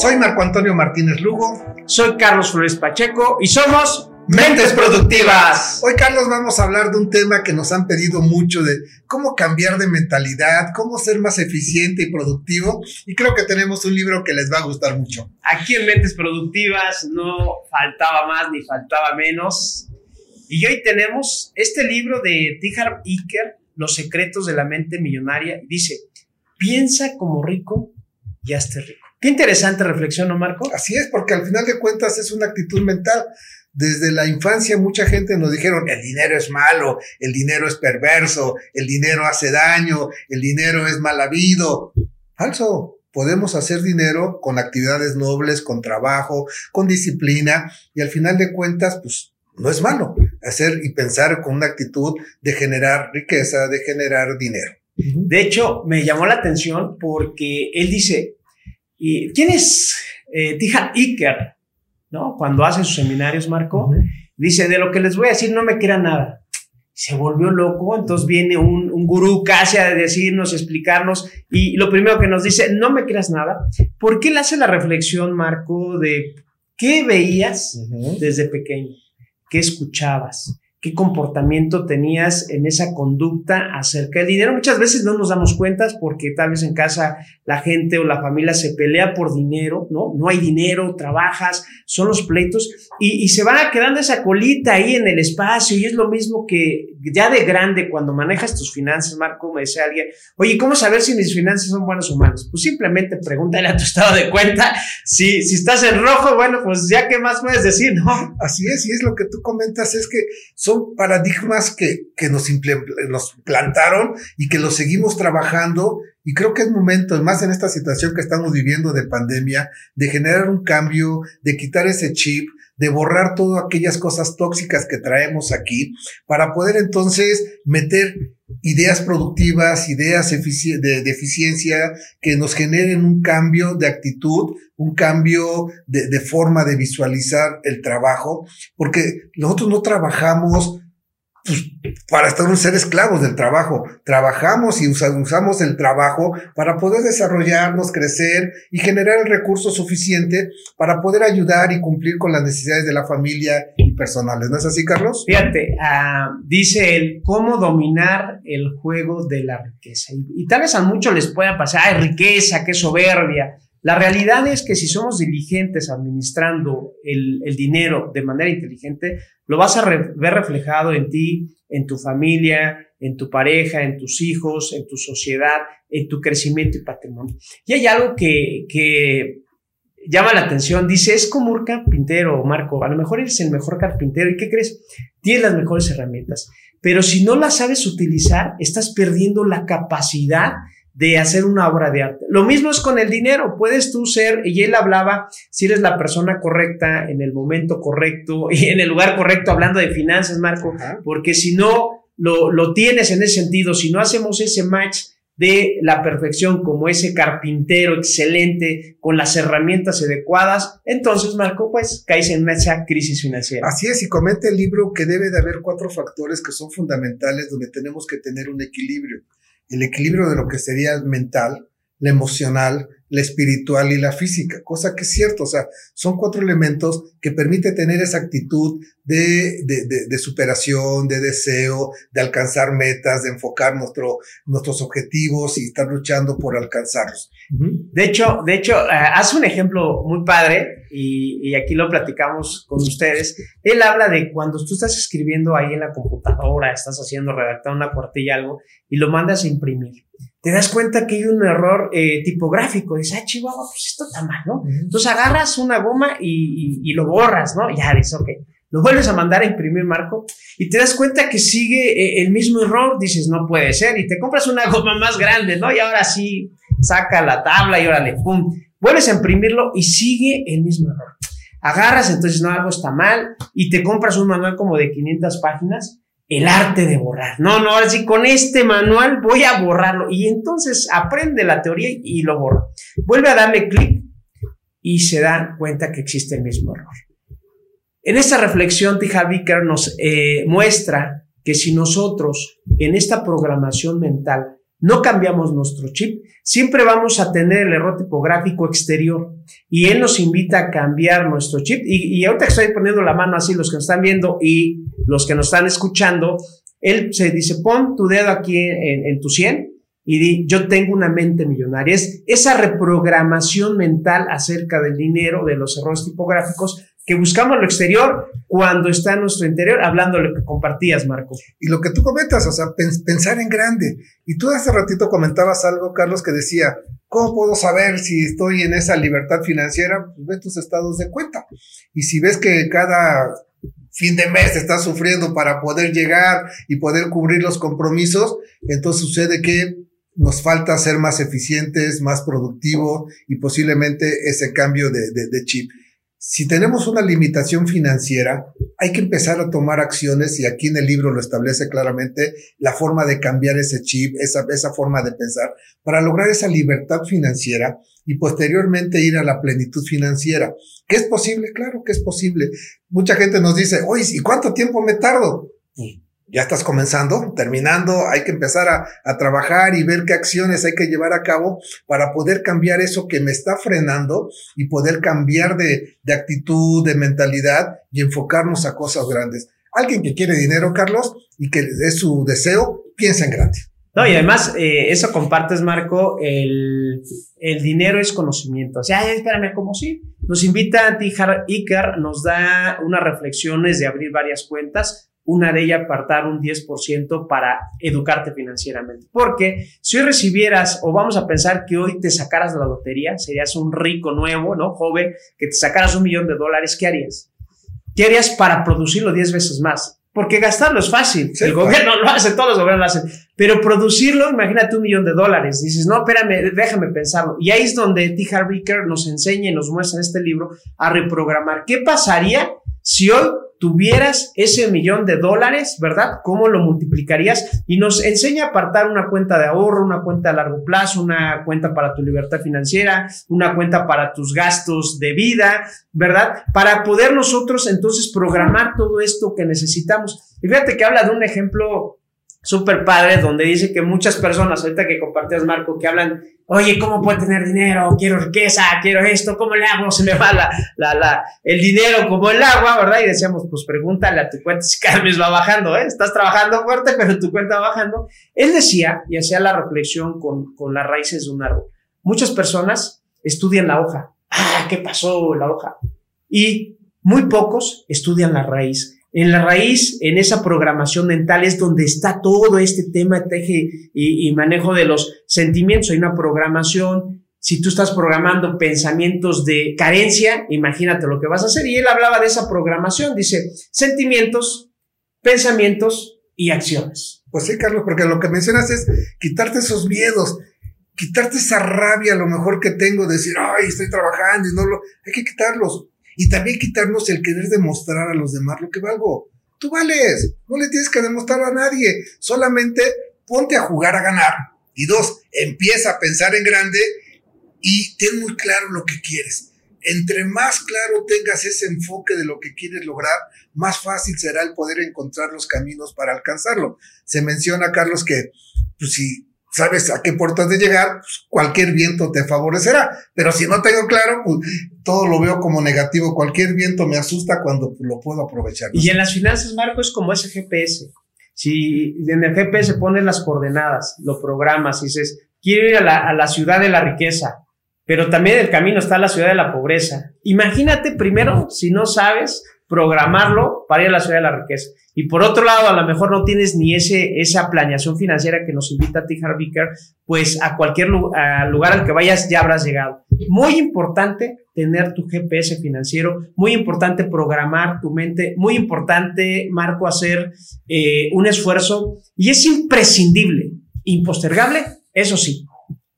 Soy Marco Antonio Martínez Lugo. Soy Carlos Flores Pacheco y somos Mentes Productivas. Hoy, Carlos, vamos a hablar de un tema que nos han pedido mucho de cómo cambiar de mentalidad, cómo ser más eficiente y productivo. Y creo que tenemos un libro que les va a gustar mucho. Aquí en Mentes Productivas no faltaba más ni faltaba menos. Y hoy tenemos este libro de Tihar Iker, Los secretos de la mente millonaria. Dice, piensa como rico y hazte rico. Qué interesante reflexión, ¿no, Marco? Así es, porque al final de cuentas es una actitud mental. Desde la infancia mucha gente nos dijeron, el dinero es malo, el dinero es perverso, el dinero hace daño, el dinero es mal habido. Falso. Podemos hacer dinero con actividades nobles, con trabajo, con disciplina y al final de cuentas, pues no es malo hacer y pensar con una actitud de generar riqueza, de generar dinero. De hecho, me llamó la atención porque él dice, ¿quién es eh, Tijan Iker? ¿No? Cuando hace sus seminarios, Marco, dice, de lo que les voy a decir no me queda nada. Se volvió loco, entonces viene un, un gurú casi a decirnos, explicarnos, y lo primero que nos dice, no me creas nada. ¿Por qué él hace la reflexión, Marco, de qué veías desde pequeño? ¿Qué escuchabas? Qué comportamiento tenías en esa conducta acerca del dinero. Muchas veces no nos damos cuenta porque tal vez en casa la gente o la familia se pelea por dinero, ¿no? No hay dinero, trabajas, son los pleitos y, se va quedando esa colita ahí en el espacio y es lo mismo que ya de grande cuando manejas tus finanzas, Marco, me decía alguien, oye, ¿cómo saber si mis finanzas son buenas o malas? Pues simplemente pregúntale a tu estado de cuenta si, si estás en rojo, bueno, pues ya qué más puedes decir, ¿no? Así es, y es lo que tú comentas, es que son paradigmas que, que nos, nos plantaron y que los seguimos trabajando. Y creo que es momento, más en esta situación que estamos viviendo de pandemia, de generar un cambio, de quitar ese chip, de borrar todas aquellas cosas tóxicas que traemos aquí, para poder entonces meter ideas productivas, ideas de, eficiencia que nos generen un cambio de actitud, un cambio de forma de visualizar el trabajo, porque nosotros no trabajamos pues, para estar ser esclavos del trabajo. Trabajamos y usamos el trabajo para poder desarrollarnos, crecer y generar el recurso suficiente para poder ayudar y cumplir con las necesidades de la familia y personales. ¿No es así, Carlos? Fíjate, uh, dice él, cómo dominar el juego de la riqueza. Y, y tal vez a muchos les pueda pasar, ay, riqueza, qué soberbia. La realidad es que si somos diligentes administrando el, dinero de manera inteligente, lo vas a ver reflejado en ti, en tu familia, en tu pareja, en tus hijos, en tu sociedad, en tu crecimiento y patrimonio. Y hay algo que, llama la atención. Dice, es como un carpintero, Marco. A lo mejor eres el mejor carpintero. ¿Y qué crees? Tienes las mejores herramientas. Pero si no las sabes utilizar, estás perdiendo la capacidad de hacer una obra de arte. Lo mismo es con el dinero, puedes tú ser, y él hablaba, si eres la persona correcta, en el momento correcto y en el lugar correcto, hablando de finanzas, Marco, porque si no lo, lo tienes en ese sentido, si no hacemos ese match de la perfección como ese carpintero excelente con las herramientas adecuadas, entonces Marco, pues caes en esa crisis financiera. Así es, y comenta el libro que debe de haber cuatro factores que son fundamentales donde tenemos que tener un equilibrio el equilibrio de lo que sería mental, la emocional, la espiritual y la física, cosa que es cierto, o sea, son cuatro elementos que permite tener esa actitud de, de, de, superación, de deseo, de alcanzar metas, de enfocar nuestro, nuestros objetivos y estar luchando por alcanzarlos. De hecho, de hecho, uh, hace un ejemplo muy padre y, y, aquí lo platicamos con ustedes. Él habla de cuando tú estás escribiendo ahí en la computadora, estás haciendo, redactar una cuartilla, algo, y lo mandas a imprimir te das cuenta que hay un error eh, tipográfico. Dices, ah, Chihuahua, pues esto está mal, ¿no? Entonces agarras una goma y, y, lo borras, ¿no? Ya dices, ok. Lo vuelves a mandar a imprimir, Marco, y te das cuenta que sigue eh, el mismo error. Dices, no puede ser. Y te compras una goma más grande, ¿no? Y ahora sí, saca la tabla y órale, pum. Vuelves a imprimirlo y sigue el mismo error. Agarras, entonces, no, algo está mal, y te compras un manual como de 500 páginas el arte de borrar. No, no, ahora sí, con este manual voy a borrarlo. Y entonces aprende la teoría y lo borra. Vuelve a darle clic y se da cuenta que existe el mismo error. En esta reflexión, Tija nos eh, muestra que si nosotros en esta programación mental no cambiamos nuestro chip, siempre vamos a tener el error tipográfico exterior y él nos invita a cambiar nuestro chip. Y, y ahorita estoy poniendo la mano así, los que nos están viendo y los que nos están escuchando, él se dice, pon tu dedo aquí en, en tu 100 y di, yo tengo una mente millonaria. Es esa reprogramación mental acerca del dinero, de los errores tipográficos, que buscamos lo exterior cuando está en nuestro interior, hablando lo que compartías, Marco. Y lo que tú comentas, o sea, pensar en grande. Y tú hace ratito comentabas algo, Carlos, que decía, ¿cómo puedo saber si estoy en esa libertad financiera? Pues ve tus estados de cuenta. Y si ves que cada fin de mes estás sufriendo para poder llegar y poder cubrir los compromisos, entonces sucede que nos falta ser más eficientes, más productivos y posiblemente ese cambio de chip si tenemos una limitación financiera, hay que empezar a tomar acciones y aquí en el libro lo establece claramente la forma de cambiar ese chip, esa, esa forma de pensar para lograr esa libertad financiera y posteriormente ir a la plenitud financiera. ¿Qué es posible? Claro que es posible. Mucha gente nos dice, oye, ¿y cuánto tiempo me tardo? Pues ya estás comenzando, terminando, hay que empezar a, a, trabajar y ver qué acciones hay que llevar a cabo para poder cambiar eso que me está frenando y poder cambiar de, de actitud, de mentalidad y enfocarnos a cosas grandes. Alguien que quiere dinero, Carlos, y que es su deseo, piensa en grande. No, y además, eh, eso compartes, Marco, el, el, dinero es conocimiento. O sea, espérame, como sí. Nos invita a Icar, nos da unas reflexiones de abrir varias cuentas una de ellas apartar un 10% para educarte financieramente. Porque si hoy recibieras, o vamos a pensar que hoy te sacaras de la lotería, serías un rico nuevo, ¿no? Joven, que te sacaras un millón de dólares, ¿qué harías? ¿Qué harías para producirlo 10 veces más? Porque gastarlo es fácil. el gobierno lo hace, todos los gobiernos lo hacen. Pero producirlo, imagínate un millón de dólares. Dices, no, espérame, déjame pensarlo. Y ahí es donde T. Harv nos enseña y nos muestra en este libro a reprogramar. ¿Qué pasaría si hoy tuvieras ese millón de dólares, ¿verdad? ¿Cómo lo multiplicarías? Y nos enseña a apartar una cuenta de ahorro, una cuenta a largo plazo, una cuenta para tu libertad financiera, una cuenta para tus gastos de vida, ¿verdad? Para poder nosotros entonces programar todo esto que necesitamos. Y fíjate que habla de un ejemplo súper padre donde dice que muchas personas, ahorita que compartías Marco, que hablan oye, ¿cómo puedo tener dinero? Quiero riqueza, quiero esto, ¿cómo le hago? Se me va la, la, la, el dinero como el agua, ¿verdad? Y decíamos, pues pregúntale a tu cuenta si cada va bajando, ¿eh? Estás trabajando fuerte, pero tu cuenta va bajando. Él decía, y hacía la reflexión con, con las raíces de un árbol, muchas personas estudian la hoja. Ah, ¿qué pasó la hoja? Y muy pocos estudian la raíz. En la raíz, en esa programación mental es donde está todo este tema teje y, manejo de los sentimientos. Hay una programación. Si tú estás programando pensamientos de carencia, imagínate lo que vas a hacer. Y él hablaba de esa programación. Dice sentimientos, pensamientos y acciones. Pues sí, Carlos, porque lo que mencionas es quitarte esos miedos, quitarte esa rabia lo mejor que tengo, de decir, ay, estoy trabajando y no lo, hay que quitarlos y también quitarnos el querer demostrar a los demás lo que valgo. Tú vales, no le tienes que demostrar a nadie, solamente ponte a jugar a ganar. Y dos, empieza a pensar en grande y ten muy claro lo que quieres. Entre más claro tengas ese enfoque de lo que quieres lograr, más fácil será el poder encontrar los caminos para alcanzarlo. Se menciona, Carlos, que pues, si sabes a qué puerto has de llegar, pues, cualquier viento te favorecerá. Pero si no tengo claro, pues todo lo veo como negativo. Cualquier viento me asusta cuando lo puedo aprovechar. Y en las finanzas, Marco, es como ese GPS. Si en el GPS pones las coordenadas, lo programas y dices, quiero ir a la, a la ciudad de la riqueza, pero también el camino está la ciudad de la pobreza. Imagínate primero, si no sabes, programarlo para ir a la ciudad de la riqueza. Y por otro lado, a lo mejor no tienes ni ese, esa planeación financiera que nos invita a Tijar Vicker, pues a cualquier lugar al que vayas ya habrás llegado. Muy importante tener tu GPS financiero, muy importante programar tu mente, muy importante, Marco, hacer eh, un esfuerzo y es imprescindible, impostergable, eso sí,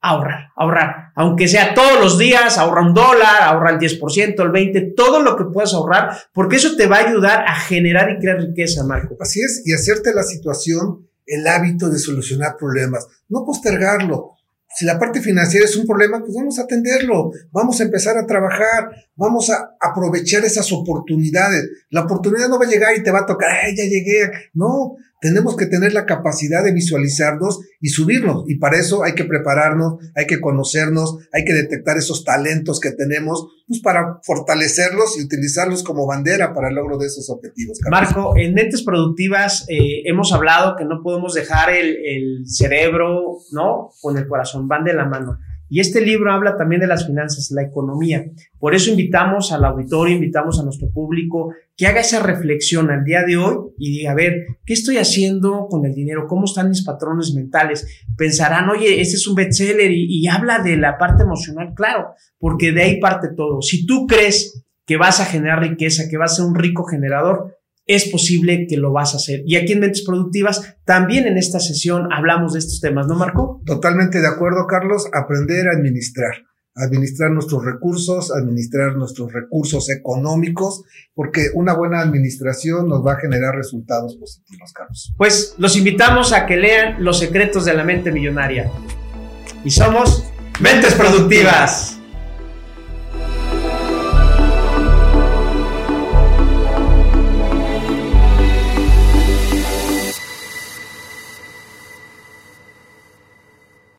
ahorrar, ahorrar. Aunque sea todos los días, ahorra un dólar, ahorra el 10%, el 20%, todo lo que puedas ahorrar, porque eso te va a ayudar a generar y crear riqueza, Marco. Así es, y hacerte la situación el hábito de solucionar problemas, no postergarlo. Si la parte financiera es un problema, pues vamos a atenderlo, vamos a empezar a trabajar, vamos a aprovechar esas oportunidades. La oportunidad no va a llegar y te va a tocar, ay, ya llegué. No, tenemos que tener la capacidad de visualizarnos y subirnos. Y para eso hay que prepararnos, hay que conocernos, hay que detectar esos talentos que tenemos, pues para fortalecerlos y utilizarlos como bandera para el logro de esos objetivos. Marco, en Mentes Productivas eh, hemos hablado que no podemos dejar el, el cerebro, ¿no? Con el corazón, van de la mano. Y este libro habla también de las finanzas, la economía. Por eso invitamos al auditorio, invitamos a nuestro público que haga esa reflexión al día de hoy y diga, a ver, ¿qué estoy haciendo con el dinero? ¿Cómo están mis patrones mentales? Pensarán, oye, este es un bestseller y, y habla de la parte emocional, claro, porque de ahí parte todo. Si tú crees que vas a generar riqueza, que vas a ser un rico generador, es posible que lo vas a hacer. Y aquí en Mentes Productivas, también en esta sesión hablamos de estos temas, ¿no, Marco? Totalmente de acuerdo, Carlos. Aprender a administrar, administrar nuestros recursos, administrar nuestros recursos económicos, porque una buena administración nos va a generar resultados positivos, Carlos. Pues los invitamos a que lean Los secretos de la mente millonaria. Y somos Mentes Productivas.